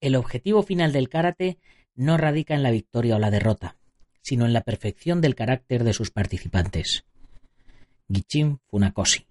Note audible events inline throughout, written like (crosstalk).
El objetivo final del karate no radica en la victoria o la derrota, sino en la perfección del carácter de sus participantes. Gichin Funakoshi.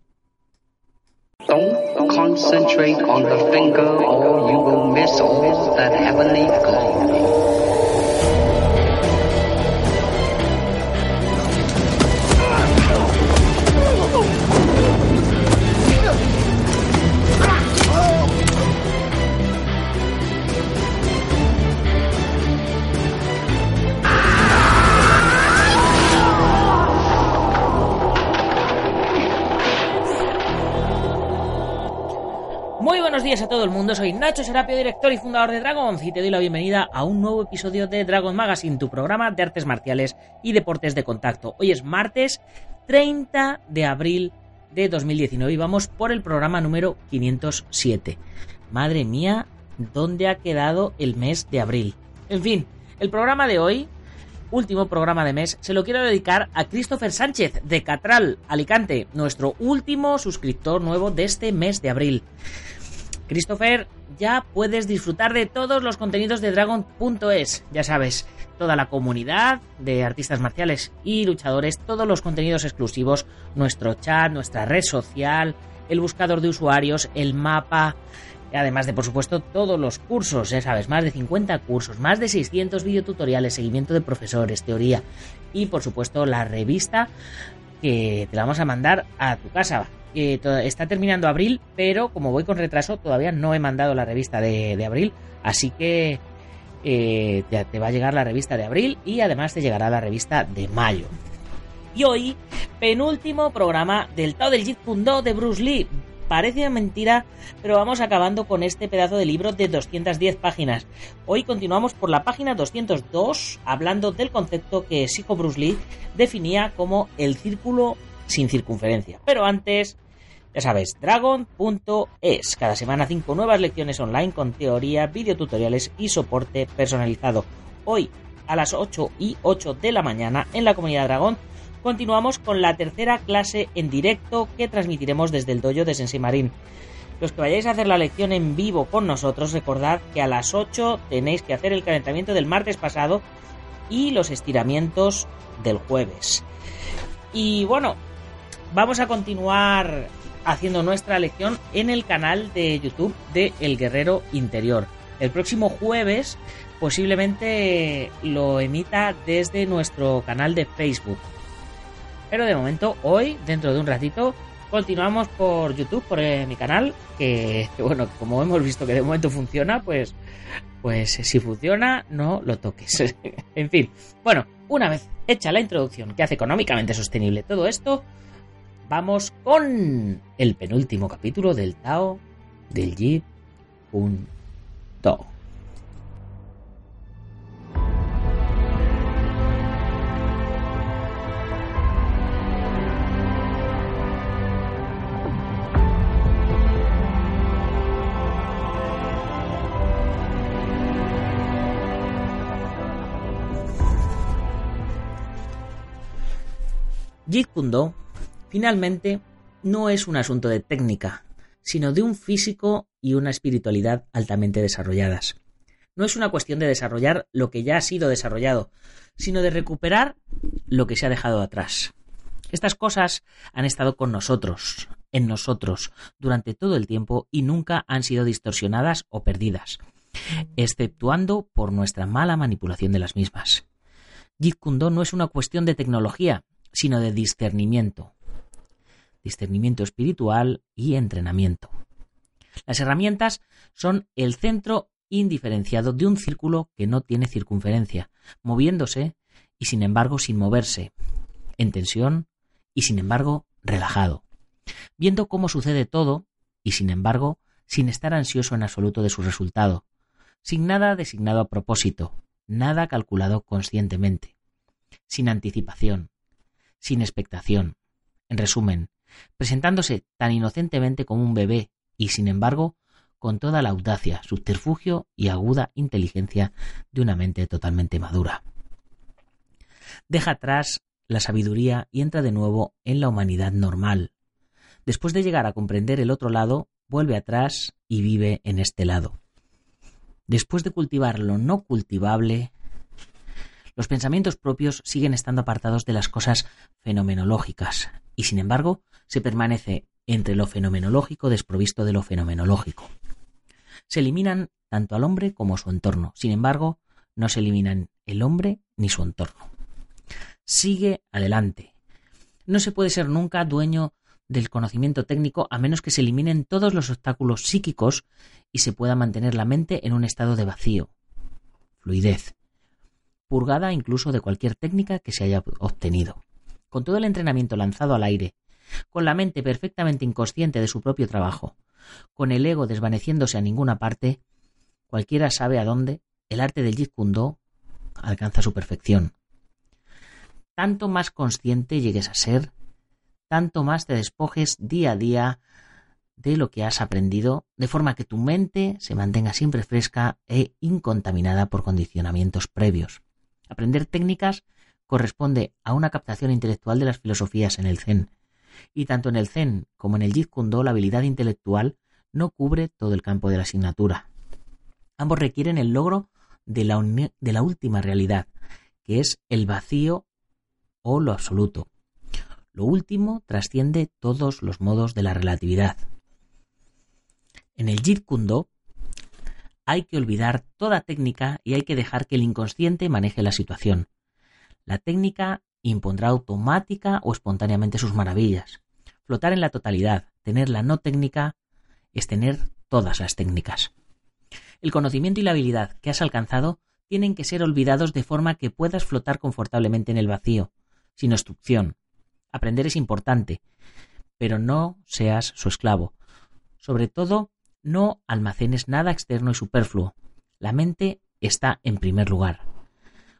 Buenos días a todo el mundo, soy Nacho Serapio, director y fundador de Dragons y te doy la bienvenida a un nuevo episodio de Dragon Magazine, tu programa de artes marciales y deportes de contacto. Hoy es martes 30 de abril de 2019 y vamos por el programa número 507. Madre mía, ¿dónde ha quedado el mes de abril? En fin, el programa de hoy, último programa de mes, se lo quiero dedicar a Christopher Sánchez de Catral, Alicante, nuestro último suscriptor nuevo de este mes de abril. Christopher, ya puedes disfrutar de todos los contenidos de Dragon.es, ya sabes, toda la comunidad de artistas marciales y luchadores, todos los contenidos exclusivos, nuestro chat, nuestra red social, el buscador de usuarios, el mapa, además de por supuesto todos los cursos, ya sabes, más de 50 cursos, más de 600 videotutoriales, seguimiento de profesores, teoría y por supuesto la revista que te la vamos a mandar a tu casa eh, está terminando abril, pero como voy con retraso, todavía no he mandado la revista de, abril, así que eh, te, va a llegar la revista de abril y además te llegará la revista de mayo. Y hoy, penúltimo programa del Tao del de Bruce Lee. Parece mentira, pero vamos acabando con este pedazo de libro de 210 páginas. Hoy continuamos por la página 202, hablando del concepto que Sijo Bruce Lee definía como el círculo sin circunferencia. Pero antes, ya sabes, dragon.es. Cada semana cinco nuevas lecciones online con teoría, videotutoriales y soporte personalizado. Hoy, a las 8 y 8 de la mañana, en la comunidad Dragón, continuamos con la tercera clase en directo que transmitiremos desde el dojo de Sensei Marín. Los que vayáis a hacer la lección en vivo con nosotros, recordad que a las 8 tenéis que hacer el calentamiento del martes pasado y los estiramientos del jueves. Y bueno, vamos a continuar haciendo nuestra lección en el canal de YouTube de El Guerrero Interior. El próximo jueves posiblemente lo emita desde nuestro canal de Facebook. Pero de momento, hoy, dentro de un ratito, continuamos por YouTube, por eh, mi canal, que, bueno, como hemos visto que de momento funciona, pues, pues si funciona, no lo toques. (laughs) en fin, bueno, una vez hecha la introducción que hace económicamente sostenible todo esto, vamos con el penúltimo capítulo del Tao del. Jeet Kune Do finalmente no es un asunto de técnica, sino de un físico y una espiritualidad altamente desarrolladas. No es una cuestión de desarrollar lo que ya ha sido desarrollado, sino de recuperar lo que se ha dejado atrás. Estas cosas han estado con nosotros, en nosotros, durante todo el tiempo y nunca han sido distorsionadas o perdidas, exceptuando por nuestra mala manipulación de las mismas. Jeet Kune Do no es una cuestión de tecnología, sino de discernimiento, discernimiento espiritual y entrenamiento. Las herramientas son el centro indiferenciado de un círculo que no tiene circunferencia, moviéndose y sin embargo sin moverse, en tensión y sin embargo relajado, viendo cómo sucede todo y sin embargo sin estar ansioso en absoluto de su resultado, sin nada designado a propósito, nada calculado conscientemente, sin anticipación, sin expectación. En resumen, presentándose tan inocentemente como un bebé y, sin embargo, con toda la audacia, subterfugio y aguda inteligencia de una mente totalmente madura. Deja atrás la sabiduría y entra de nuevo en la humanidad normal. Después de llegar a comprender el otro lado, vuelve atrás y vive en este lado. Después de cultivar lo no cultivable, los pensamientos propios siguen estando apartados de las cosas fenomenológicas, y sin embargo se permanece entre lo fenomenológico desprovisto de lo fenomenológico. Se eliminan tanto al hombre como su entorno, sin embargo, no se eliminan el hombre ni su entorno. Sigue adelante. No se puede ser nunca dueño del conocimiento técnico a menos que se eliminen todos los obstáculos psíquicos y se pueda mantener la mente en un estado de vacío, fluidez, purgada incluso de cualquier técnica que se haya obtenido. Con todo el entrenamiento lanzado al aire, con la mente perfectamente inconsciente de su propio trabajo, con el ego desvaneciéndose a ninguna parte, cualquiera sabe a dónde el arte del Jeet Kune Do alcanza su perfección. Tanto más consciente llegues a ser, tanto más te despojes día a día de lo que has aprendido, de forma que tu mente se mantenga siempre fresca e incontaminada por condicionamientos previos. Aprender técnicas corresponde a una captación intelectual de las filosofías en el Zen, y tanto en el Zen como en el Jeet Kune Do la habilidad intelectual no cubre todo el campo de la asignatura. Ambos requieren el logro de la, última realidad, que es el vacío o lo absoluto. Lo último trasciende todos los modos de la relatividad. En el Jeet Kune Do hay que olvidar toda técnica y hay que dejar que el inconsciente maneje la situación. La técnica impondrá automática o espontáneamente sus maravillas. Flotar en la totalidad, tener la no técnica, es tener todas las técnicas. El conocimiento y la habilidad que has alcanzado tienen que ser olvidados de forma que puedas flotar confortablemente en el vacío, sin obstrucción. Aprender es importante, pero no seas su esclavo. Sobre todo, no almacenes nada externo y superfluo. La mente está en primer lugar.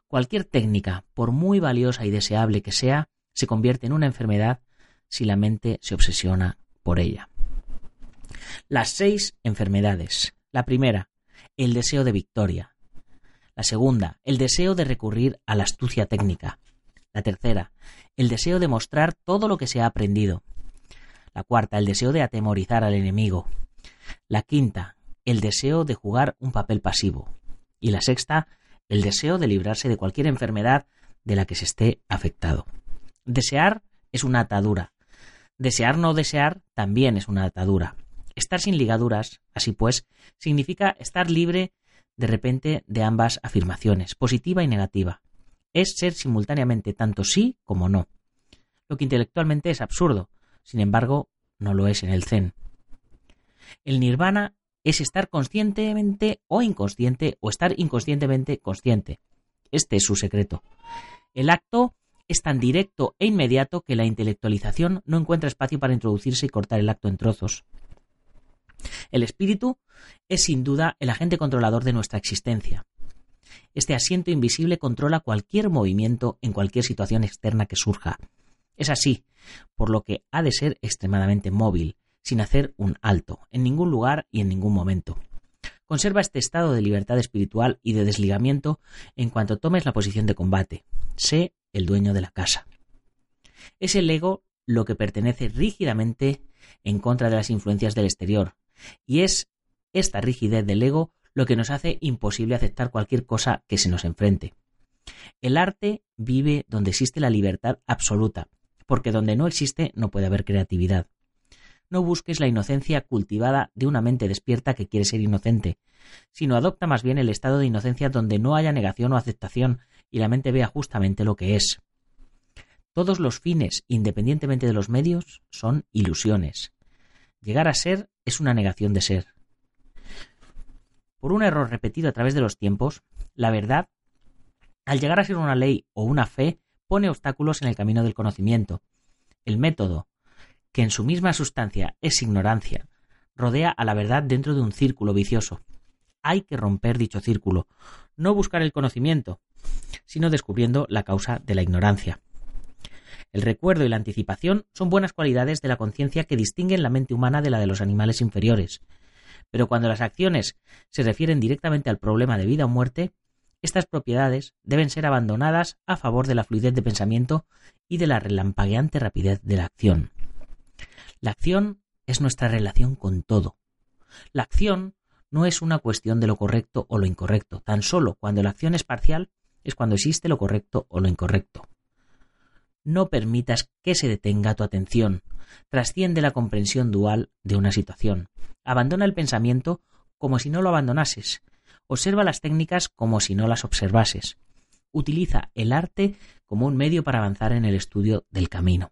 Cualquier técnica, por muy valiosa y deseable que sea, se convierte en una enfermedad si la mente se obsesiona por ella. Las seis enfermedades. La primera, el deseo de victoria. La segunda, el deseo de recurrir a la astucia técnica. La tercera, el deseo de mostrar todo lo que se ha aprendido. La cuarta, el deseo de atemorizar al enemigo. La quinta, el deseo de jugar un papel pasivo. Y la sexta, el deseo de librarse de cualquier enfermedad de la que se esté afectado. Desear es una atadura. Desear no desear también es una atadura. Estar sin ligaduras, así pues, significa estar libre de repente de ambas afirmaciones, positiva y negativa. Es ser simultáneamente tanto sí como no. Lo que intelectualmente es absurdo, sin embargo, no lo es en el Zen. El nirvana es estar conscientemente o inconsciente o estar inconscientemente consciente. Este es su secreto. El acto es tan directo e inmediato que la intelectualización no encuentra espacio para introducirse y cortar el acto en trozos. El espíritu es sin duda el agente controlador de nuestra existencia. Este asiento invisible controla cualquier movimiento en cualquier situación externa que surja. Es así, por lo que ha de ser extremadamente móvil, sin hacer un alto, en ningún lugar y en ningún momento. Conserva este estado de libertad espiritual y de desligamiento en cuanto tomes la posición de combate. Sé el dueño de la casa. Es el ego lo que pertenece rígidamente en contra de las influencias del exterior, y es esta rigidez del ego lo que nos hace imposible aceptar cualquier cosa que se nos enfrente. El arte vive donde existe la libertad absoluta, porque donde no existe no puede haber creatividad no busques la inocencia cultivada de una mente despierta que quiere ser inocente, sino adopta más bien el estado de inocencia donde no haya negación o aceptación y la mente vea justamente lo que es. Todos los fines, independientemente de los medios, son ilusiones. Llegar a ser es una negación de ser. Por un error repetido a través de los tiempos, la verdad, al llegar a ser una ley o una fe, pone obstáculos en el camino del conocimiento. El método, que en su misma sustancia es ignorancia, rodea a la verdad dentro de un círculo vicioso. Hay que romper dicho círculo, no buscar el conocimiento, sino descubriendo la causa de la ignorancia. El recuerdo y la anticipación son buenas cualidades de la conciencia que distinguen la mente humana de la de los animales inferiores. Pero cuando las acciones se refieren directamente al problema de vida o muerte, estas propiedades deben ser abandonadas a favor de la fluidez de pensamiento y de la relampagueante rapidez de la acción. La acción es nuestra relación con todo. La acción no es una cuestión de lo correcto o lo incorrecto. Tan solo cuando la acción es parcial es cuando existe lo correcto o lo incorrecto. No permitas que se detenga tu atención. Trasciende la comprensión dual de una situación. Abandona el pensamiento como si no lo abandonases. Observa las técnicas como si no las observases. Utiliza el arte como un medio para avanzar en el estudio del camino.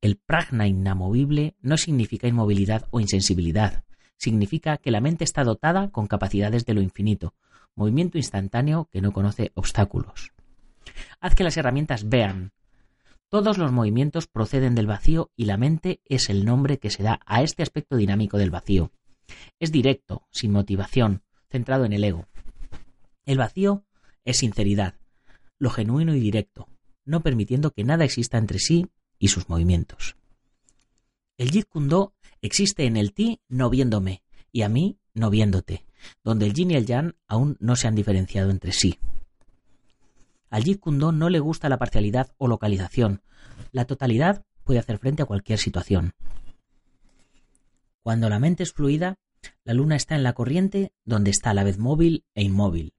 El pragna inamovible no significa inmovilidad o insensibilidad, significa que la mente está dotada con capacidades de lo infinito, movimiento instantáneo que no conoce obstáculos. Haz que las herramientas vean. Todos los movimientos proceden del vacío y la mente es el nombre que se da a este aspecto dinámico del vacío. Es directo, sin motivación, centrado en el ego. El vacío es sinceridad, lo genuino y directo, no permitiendo que nada exista entre sí y sus movimientos. El Jeet Kune Do existe en el ti no viéndome y a mí no viéndote, donde el yin y el yang aún no se han diferenciado entre sí. Al Jeet Kune Do no le gusta la parcialidad o localización. La totalidad puede hacer frente a cualquier situación. Cuando la mente es fluida, la luna está en la corriente donde está a la vez móvil e inmóvil.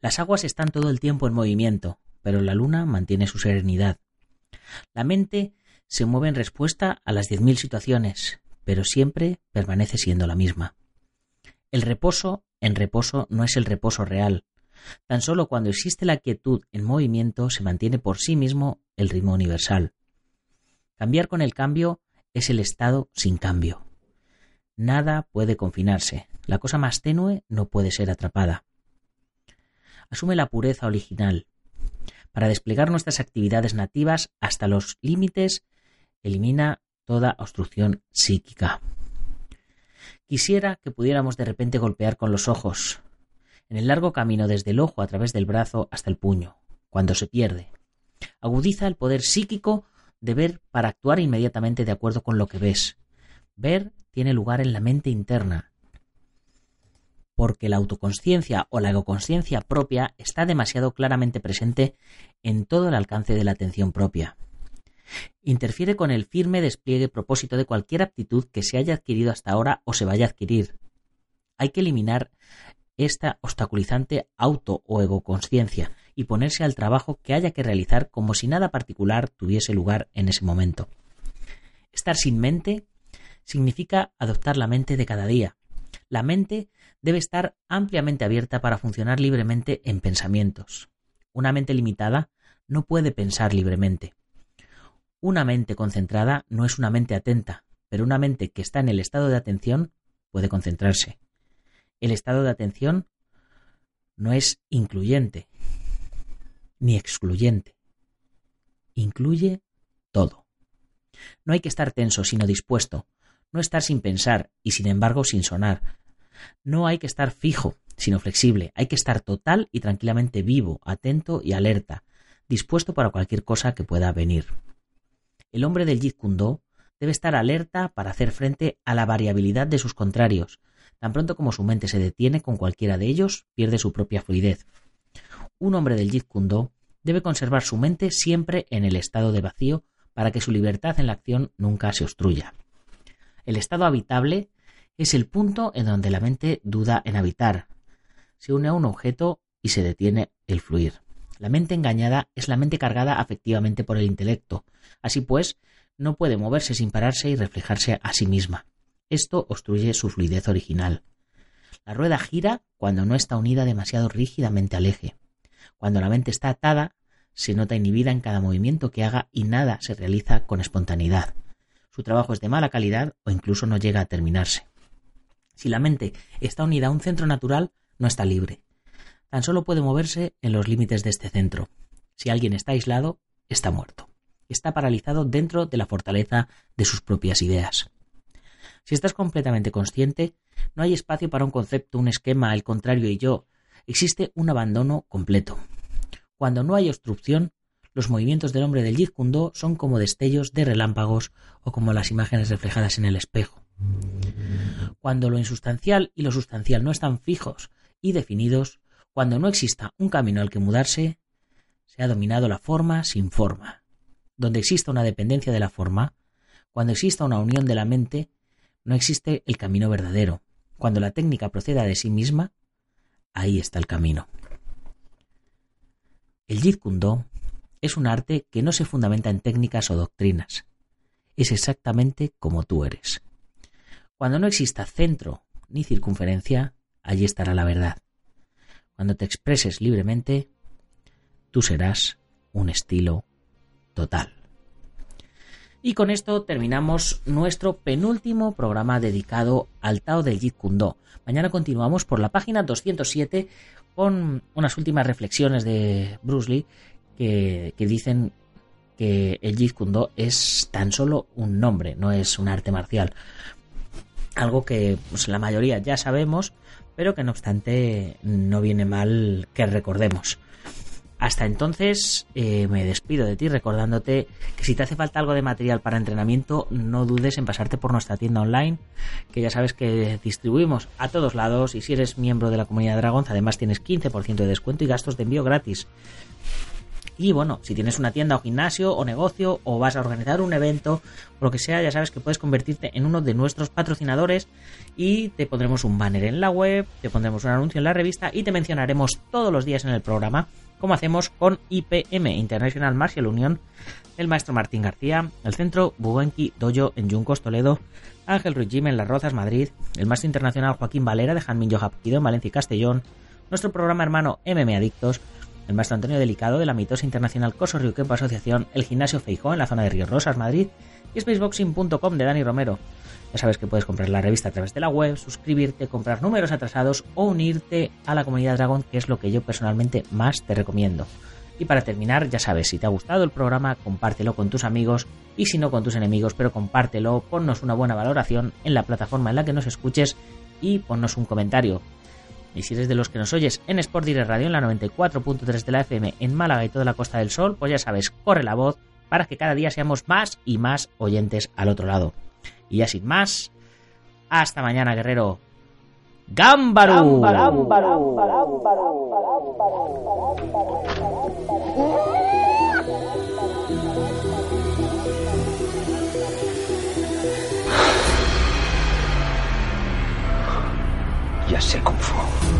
Las aguas están todo el tiempo en movimiento, pero la luna mantiene su serenidad. La mente se mueve en respuesta a las diez mil situaciones, pero siempre permanece siendo la misma. El reposo en reposo no es el reposo real. Tan solo cuando existe la quietud en movimiento se mantiene por sí mismo el ritmo universal. Cambiar con el cambio es el estado sin cambio. Nada puede confinarse. La cosa más tenue no puede ser atrapada. Asume la pureza original. Para desplegar nuestras actividades nativas hasta los límites, elimina toda obstrucción psíquica. Quisiera que pudiéramos de repente golpear con los ojos, en el largo camino desde el ojo a través del brazo hasta el puño, cuando se pierde. Agudiza el poder psíquico de ver para actuar inmediatamente de acuerdo con lo que ves. Ver tiene lugar en la mente interna, porque la autoconsciencia o la egoconsciencia propia está demasiado claramente presente en todo el alcance de la atención propia. Interfiere con el firme despliegue propósito de cualquier aptitud que se haya adquirido hasta ahora o se vaya a adquirir. Hay que eliminar esta obstaculizante auto o egoconsciencia y ponerse al trabajo que haya que realizar como si nada particular tuviese lugar en ese momento. Estar sin mente significa adoptar la mente de cada día. La mente debe estar ampliamente abierta para funcionar libremente en pensamientos. Una mente limitada no puede pensar libremente. Una mente concentrada no es una mente atenta, pero una mente que está en el estado de atención puede concentrarse. El estado de atención no es incluyente ni excluyente. Incluye todo. No hay que estar tenso, sino dispuesto. No estar sin pensar y sin embargo sin sonar. No hay que estar fijo, sino flexible. Hay que estar total y tranquilamente vivo, atento y alerta, dispuesto para cualquier cosa que pueda venir. El hombre del Jeet Kune Do debe estar alerta para hacer frente a la variabilidad de sus contrarios. Tan pronto como su mente se detiene con cualquiera de ellos, pierde su propia fluidez. Un hombre del Jeet Kune Do debe conservar su mente siempre en el estado de vacío para que su libertad en la acción nunca se obstruya. El estado habitable es el punto en donde la mente duda en habitar. Se une a un objeto y se detiene el fluir. La mente engañada es la mente cargada afectivamente por el intelecto. Así pues, no puede moverse sin pararse y reflejarse a sí misma. Esto obstruye su fluidez original. La rueda gira cuando no está unida demasiado rígidamente al eje. Cuando la mente está atada, se nota inhibida en cada movimiento que haga y nada se realiza con espontaneidad. Su trabajo es de mala calidad o incluso no llega a terminarse. Si la mente está unida a un centro natural, no está libre tan solo puede moverse en los límites de este centro. Si alguien está aislado, está muerto. Está paralizado dentro de la fortaleza de sus propias ideas. Si estás completamente consciente, no hay espacio para un concepto, un esquema, el contrario y yo. Existe un abandono completo. Cuando no hay obstrucción, los movimientos del hombre del Kune son como destellos de relámpagos o como las imágenes reflejadas en el espejo. Cuando lo insustancial y lo sustancial no están fijos y definidos, cuando no exista un camino al que mudarse, se ha dominado la forma sin forma. Donde exista una dependencia de la forma, cuando exista una unión de la mente, no existe el camino verdadero. Cuando la técnica proceda de sí misma, ahí está el camino. El Jeet Kune Do es un arte que no se fundamenta en técnicas o doctrinas. Es exactamente como tú eres. Cuando no exista centro ni circunferencia, allí estará la verdad. Cuando te expreses libremente, tú serás un estilo total. Y con esto terminamos nuestro penúltimo programa dedicado al Tao del Jeet Kune Do. Mañana continuamos por la página 207 con unas últimas reflexiones de Bruce Lee que, dicen que el Jeet Kune Do es tan solo un nombre, no es un arte marcial. Algo que pues, la mayoría ya sabemos, pero que no obstante no viene mal que recordemos. Hasta entonces eh, me despido de ti recordándote que si te hace falta algo de material para entrenamiento, no dudes en pasarte por nuestra tienda online, que ya sabes que distribuimos a todos lados y si eres miembro de la comunidad Dragons además tienes 15% de descuento y gastos de envío gratis. Y bueno, si tienes una tienda o gimnasio o negocio o vas a organizar un evento o lo que sea, ya sabes que puedes convertirte en uno de nuestros patrocinadores y te pondremos un banner en la web, te pondremos un anuncio en la revista y te mencionaremos todos los días en el programa como hacemos con IPM, International Martial Union, el maestro Martín García, el centro Buenki Dojo en Yuncos, Toledo, Ángel Ruiz en Las Rozas, Madrid, el maestro internacional Joaquín Valera de Janmin Yojapido en Valencia y Castellón, nuestro programa hermano MM Adictos, el maestro Antonio Delicado de la mitosa internacional Coso Riuquepo Asociación, el gimnasio Feijó en la zona de Río Rosas, Madrid, y spaceboxing.com de Dani Romero. Ya sabes que puedes comprar la revista a través de la web, suscribirte, comprar números atrasados o unirte a la comunidad Dragon, que es lo que yo personalmente más te recomiendo. Y para terminar, ya sabes, si te ha gustado el programa, compártelo con tus amigos y si no con tus enemigos, pero compártelo, ponnos una buena valoración en la plataforma en la que nos escuches y ponnos un comentario. Y si eres de los que nos oyes en Sport Direct Radio en la 94.3 de la FM en Málaga y toda la Costa del Sol, pues ya sabes, corre la voz para que cada día seamos más y más oyentes al otro lado. Y ya sin más, hasta mañana, guerrero. ¡Gámbaro! Ya sé cómo fue.